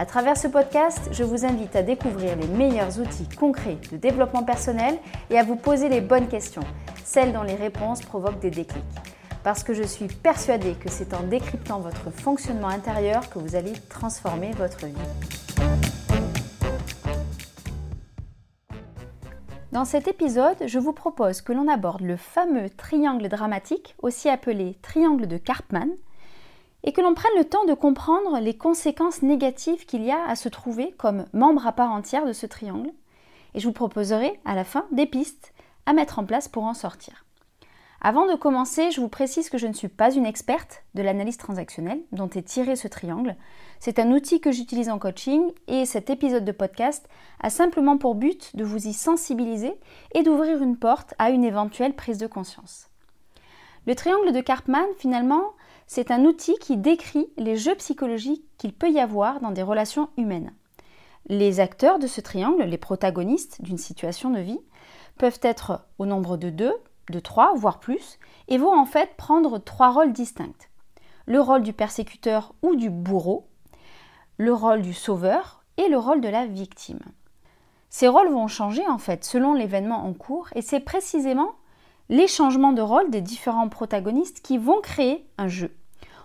À travers ce podcast, je vous invite à découvrir les meilleurs outils concrets de développement personnel et à vous poser les bonnes questions, celles dont les réponses provoquent des déclics. Parce que je suis persuadée que c'est en décryptant votre fonctionnement intérieur que vous allez transformer votre vie. Dans cet épisode, je vous propose que l'on aborde le fameux triangle dramatique, aussi appelé triangle de Karpman, et que l'on prenne le temps de comprendre les conséquences négatives qu'il y a à se trouver comme membre à part entière de ce triangle. Et je vous proposerai à la fin des pistes à mettre en place pour en sortir. Avant de commencer, je vous précise que je ne suis pas une experte de l'analyse transactionnelle dont est tiré ce triangle. C'est un outil que j'utilise en coaching et cet épisode de podcast a simplement pour but de vous y sensibiliser et d'ouvrir une porte à une éventuelle prise de conscience. Le triangle de Karpman, finalement, c'est un outil qui décrit les jeux psychologiques qu'il peut y avoir dans des relations humaines. Les acteurs de ce triangle, les protagonistes d'une situation de vie, peuvent être au nombre de deux, de trois, voire plus, et vont en fait prendre trois rôles distincts. Le rôle du persécuteur ou du bourreau, le rôle du sauveur et le rôle de la victime. Ces rôles vont changer en fait selon l'événement en cours et c'est précisément les changements de rôle des différents protagonistes qui vont créer un jeu.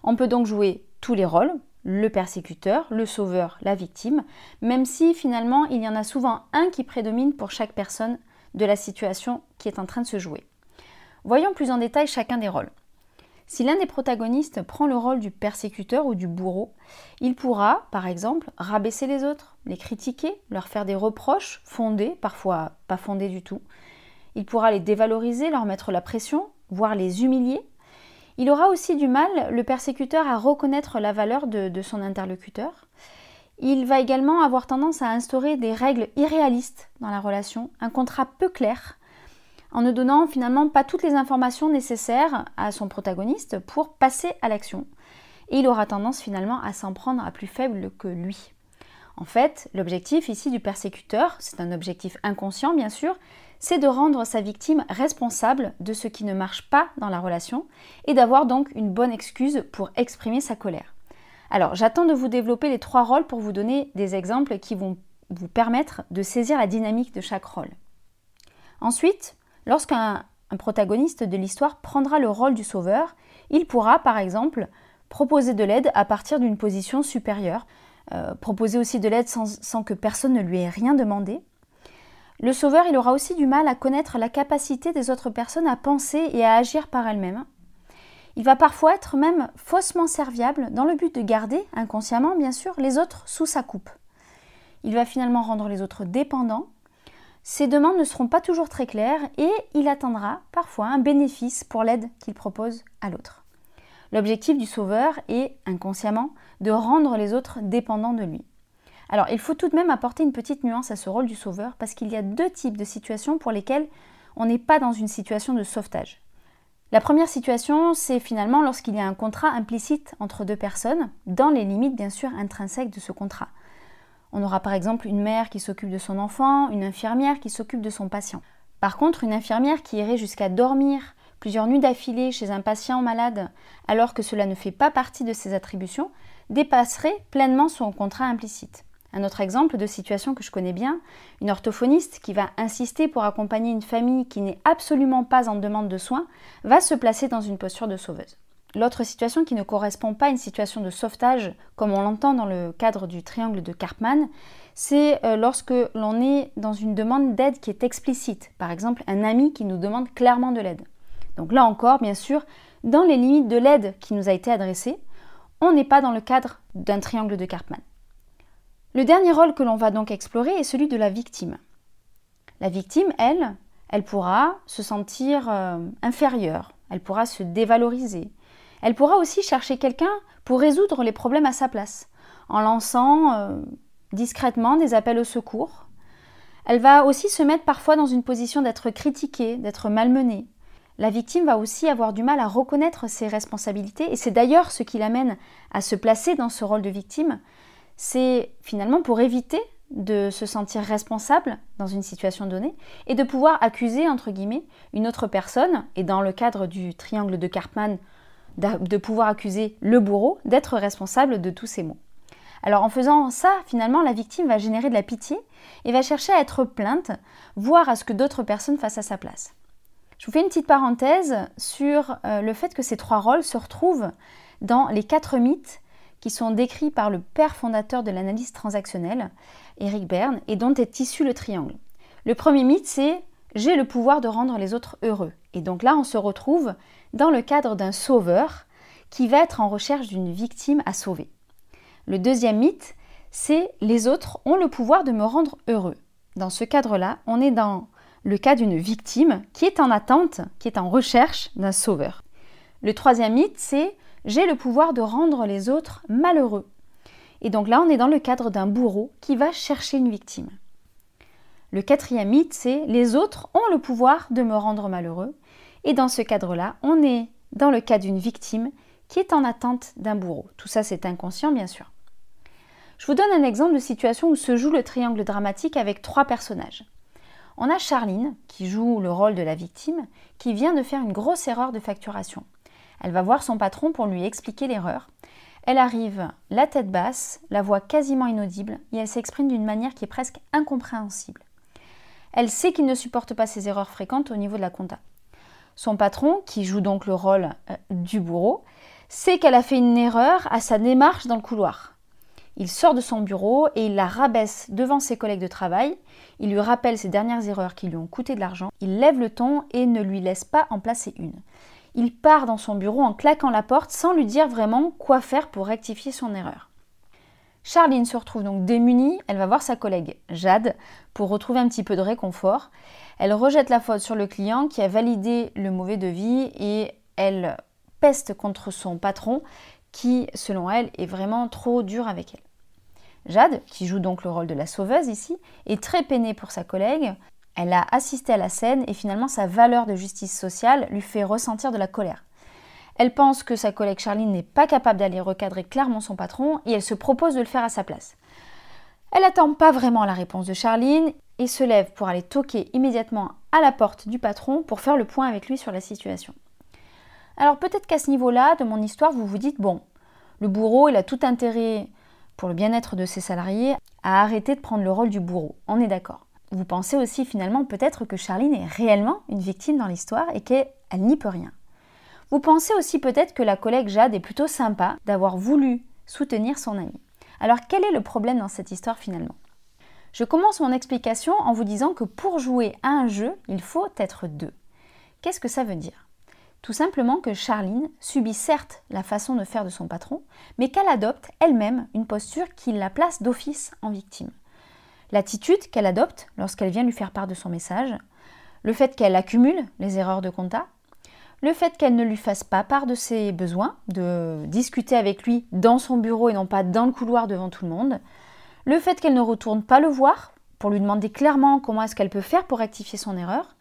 On peut donc jouer tous les rôles, le persécuteur, le sauveur, la victime, même si finalement il y en a souvent un qui prédomine pour chaque personne de la situation qui est en train de se jouer. Voyons plus en détail chacun des rôles. Si l'un des protagonistes prend le rôle du persécuteur ou du bourreau, il pourra, par exemple, rabaisser les autres, les critiquer, leur faire des reproches fondés, parfois pas fondés du tout, il pourra les dévaloriser, leur mettre la pression, voire les humilier. Il aura aussi du mal, le persécuteur, à reconnaître la valeur de, son interlocuteur. Il va également avoir tendance à instaurer des règles irréalistes dans la relation, un contrat peu clair, en ne donnant finalement pas toutes les informations nécessaires à son protagoniste pour passer à l'action. Et il aura tendance finalement à s'en prendre à plus faible que lui. En fait, l'objectif ici du persécuteur, c'est un objectif inconscient bien sûr, c'est de rendre sa victime responsable de ce qui ne marche pas dans la relation et d'avoir donc une bonne excuse pour exprimer sa colère. Alors j'attends de vous développer les trois rôles pour vous donner des exemples qui vont vous permettre de saisir la dynamique de chaque rôle. Ensuite, lorsqu'un protagoniste de l'histoire prendra le rôle du sauveur, il pourra par exemple proposer de l'aide à partir d'une position supérieure, euh, proposer aussi de l'aide sans que personne ne lui ait rien demandé, le sauveur, il aura aussi du mal à connaître la capacité des autres personnes à penser et à agir par elles-mêmes. Il va parfois être même faussement serviable dans le but de garder, inconsciemment bien sûr, les autres sous sa coupe. Il va finalement rendre les autres dépendants. Ses demandes ne seront pas toujours très claires et il attendra parfois un bénéfice pour l'aide qu'il propose à l'autre. L'objectif du sauveur est, inconsciemment, de rendre les autres dépendants de lui. Alors, il faut tout de même apporter une petite nuance à ce rôle du sauveur parce qu'il y a deux types de situations pour lesquelles on n'est pas dans une situation de sauvetage. La première situation, c'est finalement lorsqu'il y a un contrat implicite entre deux personnes, dans les limites bien sûr intrinsèques de ce contrat. On aura par exemple une mère qui s'occupe de son enfant, une infirmière qui s'occupe de son patient. Par contre, une infirmière qui irait jusqu'à dormir plusieurs nuits d'affilée chez un patient malade alors que cela ne fait pas partie de ses attributions, dépasserait pleinement son contrat implicite. Un autre exemple de situation que je connais bien, une orthophoniste qui va insister pour accompagner une famille qui n'est absolument pas en demande de soins, va se placer dans une posture de sauveuse. L'autre situation qui ne correspond pas à une situation de sauvetage, comme on l'entend dans le cadre du triangle de Karpman, c'est euh, lorsque l'on est dans une demande d'aide qui est explicite. Par exemple, un ami qui nous demande clairement de l'aide. Donc là encore, bien sûr, dans les limites de l'aide qui nous a été adressée, on n'est pas dans le cadre d'un triangle de Karpman. Le dernier rôle que l'on va donc explorer est celui de la victime. La victime, elle, elle pourra se sentir euh, inférieure, elle pourra se dévaloriser, elle pourra aussi chercher quelqu'un pour résoudre les problèmes à sa place, en lançant euh, discrètement des appels au secours. Elle va aussi se mettre parfois dans une position d'être critiquée, d'être malmenée. La victime va aussi avoir du mal à reconnaître ses responsabilités et c'est d'ailleurs ce qui l'amène à se placer dans ce rôle de victime. C'est finalement pour éviter de se sentir responsable dans une situation donnée et de pouvoir accuser, entre guillemets, une autre personne, et dans le cadre du triangle de Cartman, de pouvoir accuser le bourreau d'être responsable de tous ces maux. Alors en faisant ça, finalement, la victime va générer de la pitié et va chercher à être plainte, voire à ce que d'autres personnes fassent à sa place. Je vous fais une petite parenthèse sur euh, le fait que ces trois rôles se retrouvent dans les quatre mythes qui sont décrits par le père fondateur de l'analyse transactionnelle, Eric Berne, et dont est issu le triangle. Le premier mythe, c'est j'ai le pouvoir de rendre les autres heureux. Et donc là, on se retrouve dans le cadre d'un sauveur qui va être en recherche d'une victime à sauver. Le deuxième mythe, c'est les autres ont le pouvoir de me rendre heureux. Dans ce cadre-là, on est dans le cas d'une victime qui est en attente, qui est en recherche d'un sauveur. Le troisième mythe, c'est j'ai le pouvoir de rendre les autres malheureux. Et donc là, on est dans le cadre d'un bourreau qui va chercher une victime. Le quatrième mythe, c'est les autres ont le pouvoir de me rendre malheureux. Et dans ce cadre-là, on est dans le cas d'une victime qui est en attente d'un bourreau. Tout ça, c'est inconscient, bien sûr. Je vous donne un exemple de situation où se joue le triangle dramatique avec trois personnages. On a Charline, qui joue le rôle de la victime, qui vient de faire une grosse erreur de facturation. Elle va voir son patron pour lui expliquer l'erreur. Elle arrive la tête basse, la voix quasiment inaudible, et elle s'exprime d'une manière qui est presque incompréhensible. Elle sait qu'il ne supporte pas ces erreurs fréquentes au niveau de la compta. Son patron, qui joue donc le rôle euh, du bourreau, sait qu'elle a fait une erreur à sa démarche dans le couloir. Il sort de son bureau et il la rabaisse devant ses collègues de travail. Il lui rappelle ses dernières erreurs qui lui ont coûté de l'argent. Il lève le ton et ne lui laisse pas en placer une. Il part dans son bureau en claquant la porte sans lui dire vraiment quoi faire pour rectifier son erreur. Charline se retrouve donc démunie, elle va voir sa collègue Jade pour retrouver un petit peu de réconfort. Elle rejette la faute sur le client qui a validé le mauvais devis et elle peste contre son patron qui, selon elle, est vraiment trop dur avec elle. Jade, qui joue donc le rôle de la sauveuse ici, est très peinée pour sa collègue. Elle a assisté à la scène et finalement sa valeur de justice sociale lui fait ressentir de la colère. Elle pense que sa collègue Charline n'est pas capable d'aller recadrer clairement son patron et elle se propose de le faire à sa place. Elle n'attend pas vraiment la réponse de Charline et se lève pour aller toquer immédiatement à la porte du patron pour faire le point avec lui sur la situation. Alors peut-être qu'à ce niveau-là de mon histoire, vous vous dites, bon, le bourreau, il a tout intérêt pour le bien-être de ses salariés à arrêter de prendre le rôle du bourreau. On est d'accord. Vous pensez aussi finalement peut-être que Charline est réellement une victime dans l'histoire et qu'elle n'y peut rien. Vous pensez aussi peut-être que la collègue Jade est plutôt sympa d'avoir voulu soutenir son amie. Alors quel est le problème dans cette histoire finalement? Je commence mon explication en vous disant que pour jouer à un jeu, il faut être deux. Qu'est-ce que ça veut dire? Tout simplement que Charline subit certes la façon de faire de son patron, mais qu'elle adopte elle-même une posture qui la place d'office en victime. L'attitude qu'elle adopte lorsqu'elle vient lui faire part de son message, le fait qu'elle accumule les erreurs de compta, le fait qu'elle ne lui fasse pas part de ses besoins, de discuter avec lui dans son bureau et non pas dans le couloir devant tout le monde, le fait qu'elle ne retourne pas le voir pour lui demander clairement comment est-ce qu'elle peut faire pour rectifier son erreur,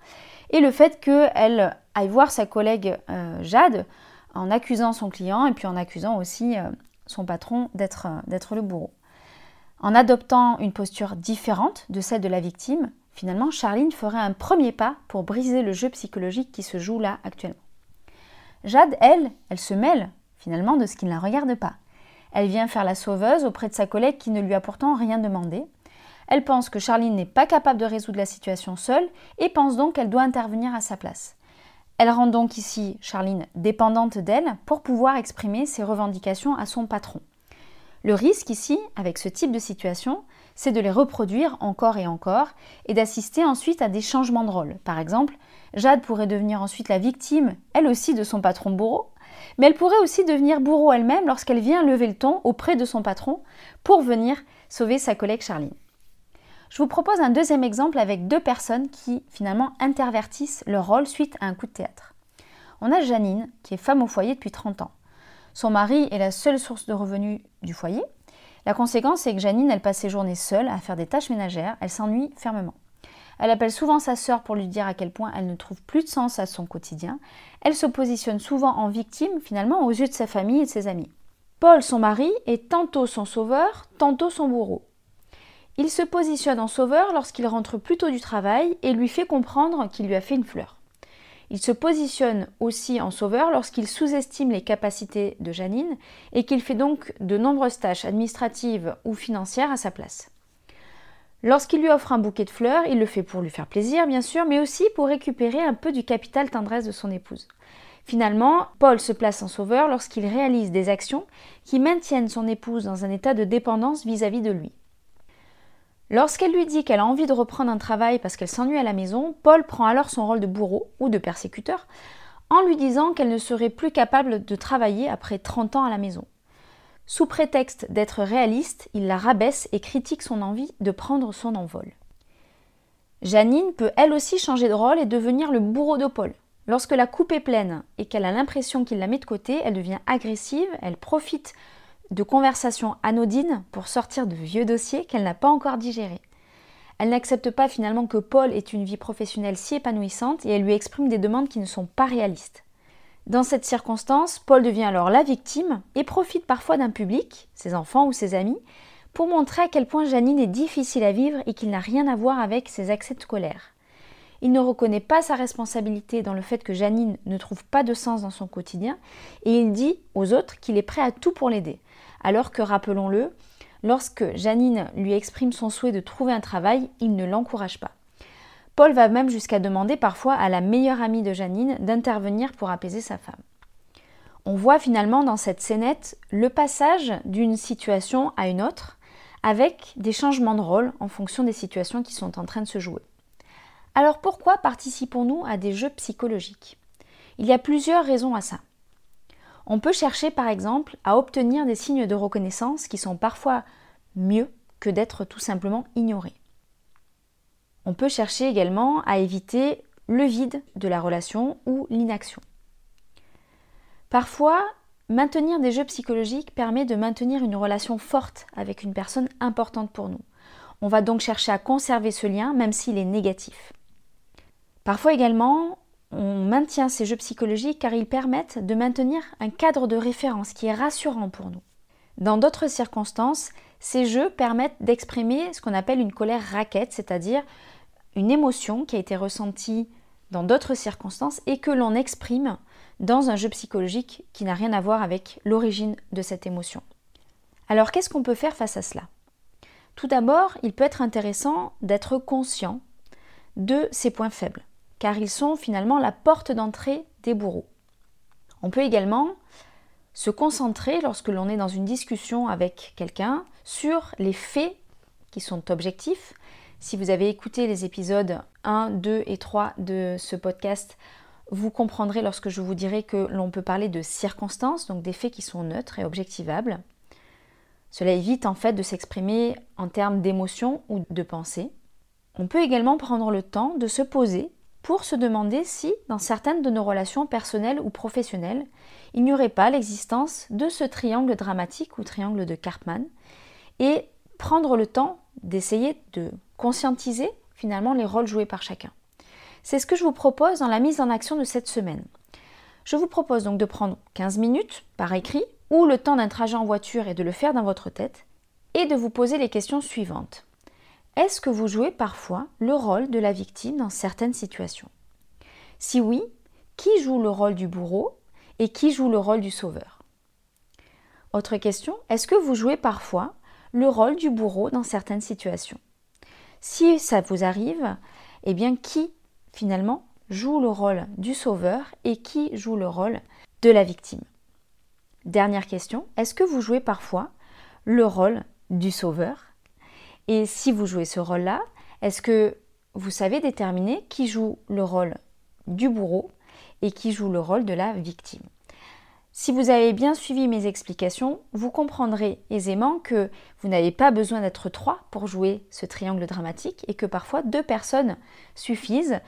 et le fait qu'elle aille voir sa collègue euh, Jade en accusant son client et puis en accusant aussi euh, son patron d'être le bourreau. En adoptant une posture différente de celle de la victime, finalement, Charline ferait un premier pas pour briser le jeu psychologique qui se joue là actuellement. Jade, elle, elle se mêle finalement de ce qui ne la regarde pas. Elle vient faire la sauveuse auprès de sa collègue qui ne lui a pourtant rien demandé. Elle pense que Charline n'est pas capable de résoudre la situation seule et pense donc qu'elle doit intervenir à sa place. Elle rend donc ici Charline dépendante d'elle pour pouvoir exprimer ses revendications à son patron. Le risque ici, avec ce type de situation, c'est de les reproduire encore et encore et d'assister ensuite à des changements de rôle. Par exemple, Jade pourrait devenir ensuite la victime, elle aussi, de son patron bourreau, mais elle pourrait aussi devenir bourreau elle-même lorsqu'elle vient lever le ton auprès de son patron pour venir sauver sa collègue Charline. Je vous propose un deuxième exemple avec deux personnes qui finalement intervertissent leur rôle suite à un coup de théâtre. On a Janine, qui est femme au foyer depuis 30 ans. Son mari est la seule source de revenus du foyer. La conséquence est que Janine, elle passe ses journées seule à faire des tâches ménagères, elle s'ennuie fermement. Elle appelle souvent sa sœur pour lui dire à quel point elle ne trouve plus de sens à son quotidien. Elle se positionne souvent en victime finalement aux yeux de sa famille et de ses amis. Paul, son mari, est tantôt son sauveur, tantôt son bourreau. Il se positionne en sauveur lorsqu'il rentre plus tôt du travail et lui fait comprendre qu'il lui a fait une fleur. Il se positionne aussi en sauveur lorsqu'il sous-estime les capacités de Janine et qu'il fait donc de nombreuses tâches administratives ou financières à sa place. Lorsqu'il lui offre un bouquet de fleurs, il le fait pour lui faire plaisir, bien sûr, mais aussi pour récupérer un peu du capital tendresse de son épouse. Finalement, Paul se place en sauveur lorsqu'il réalise des actions qui maintiennent son épouse dans un état de dépendance vis-à-vis -vis de lui. Lorsqu'elle lui dit qu'elle a envie de reprendre un travail parce qu'elle s'ennuie à la maison, Paul prend alors son rôle de bourreau ou de persécuteur en lui disant qu'elle ne serait plus capable de travailler après 30 ans à la maison. Sous prétexte d'être réaliste, il la rabaisse et critique son envie de prendre son envol. Janine peut elle aussi changer de rôle et devenir le bourreau de Paul. Lorsque la coupe est pleine et qu'elle a l'impression qu'il la met de côté, elle devient agressive, elle profite de conversations anodines pour sortir de vieux dossiers qu'elle n'a pas encore digérés. Elle n'accepte pas finalement que Paul ait une vie professionnelle si épanouissante et elle lui exprime des demandes qui ne sont pas réalistes. Dans cette circonstance, Paul devient alors la victime et profite parfois d'un public, ses enfants ou ses amis, pour montrer à quel point Janine est difficile à vivre et qu'il n'a rien à voir avec ses accès de colère. Il ne reconnaît pas sa responsabilité dans le fait que Janine ne trouve pas de sens dans son quotidien et il dit aux autres qu'il est prêt à tout pour l'aider. Alors que, rappelons-le, lorsque Janine lui exprime son souhait de trouver un travail, il ne l'encourage pas. Paul va même jusqu'à demander parfois à la meilleure amie de Janine d'intervenir pour apaiser sa femme. On voit finalement dans cette scénette le passage d'une situation à une autre, avec des changements de rôle en fonction des situations qui sont en train de se jouer. Alors pourquoi participons-nous à des jeux psychologiques? Il y a plusieurs raisons à ça. On peut chercher par exemple à obtenir des signes de reconnaissance qui sont parfois mieux que d'être tout simplement ignorés. On peut chercher également à éviter le vide de la relation ou l'inaction. Parfois, maintenir des jeux psychologiques permet de maintenir une relation forte avec une personne importante pour nous. On va donc chercher à conserver ce lien même s'il est négatif. Parfois également, on maintient ces jeux psychologiques car ils permettent de maintenir un cadre de référence qui est rassurant pour nous. Dans d'autres circonstances, ces jeux permettent d'exprimer ce qu'on appelle une colère raquette, c'est-à-dire une émotion qui a été ressentie dans d'autres circonstances et que l'on exprime dans un jeu psychologique qui n'a rien à voir avec l'origine de cette émotion. Alors qu'est-ce qu'on peut faire face à cela? Tout d'abord, il peut être intéressant d'être conscient de ses points faibles, car ils sont finalement la porte d'entrée des bourreaux. On peut également se concentrer lorsque l'on est dans une discussion avec quelqu'un sur les faits qui sont objectifs si vous avez écouté les épisodes 1, 2 et 3 de ce podcast, vous comprendrez lorsque je vous dirai que l'on peut parler de circonstances, donc des faits qui sont neutres et objectivables. Cela évite en fait de s'exprimer en termes d'émotion ou de pensée. On peut également prendre le temps de se poser pour se demander si, dans certaines de nos relations personnelles ou professionnelles, il n'y aurait pas l'existence de ce triangle dramatique ou triangle de Karpman, et prendre le temps d'essayer de conscientiser finalement les rôles joués par chacun. C'est ce que je vous propose dans la mise en action de cette semaine. Je vous propose donc de prendre 15 minutes par écrit ou le temps d'un trajet en voiture et de le faire dans votre tête et de vous poser les questions suivantes. Est-ce que vous jouez parfois le rôle de la victime dans certaines situations? Si oui, qui joue le rôle du bourreau et qui joue le rôle du sauveur? Autre question, est-ce que vous jouez parfois le rôle du bourreau dans certaines situations? Si ça vous arrive, eh bien qui finalement joue le rôle du sauveur et qui joue le rôle de la victime? Dernière question, est-ce que vous jouez parfois le rôle du sauveur? Et si vous jouez ce rôle-là, est-ce que vous savez déterminer qui joue le rôle du bourreau et qui joue le rôle de la victime? Si vous avez bien suivi mes explications, vous comprendrez aisément que vous n'avez pas besoin d'être trois pour jouer ce triangle dramatique et que parfois deux personnes suffisent.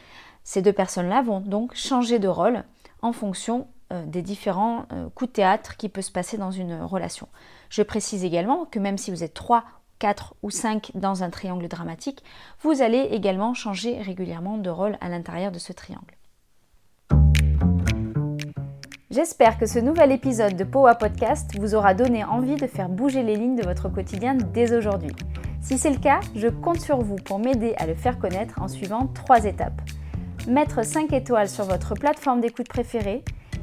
Ces deux personnes-là vont donc changer de rôle en fonction euh, des différents euh, coups de théâtre qui peuvent se passer dans une relation. Je précise également que même si vous êtes trois 4 ou 5 dans un triangle dramatique, vous allez également changer régulièrement de rôle à l'intérieur de ce triangle. J'espère que ce nouvel épisode de POA Podcast vous aura donné envie de faire bouger les lignes de votre quotidien dès aujourd'hui. Si c'est le cas, je compte sur vous pour m'aider à le faire connaître en suivant trois étapes. Mettre 5 étoiles sur votre plateforme d'écoute préférée,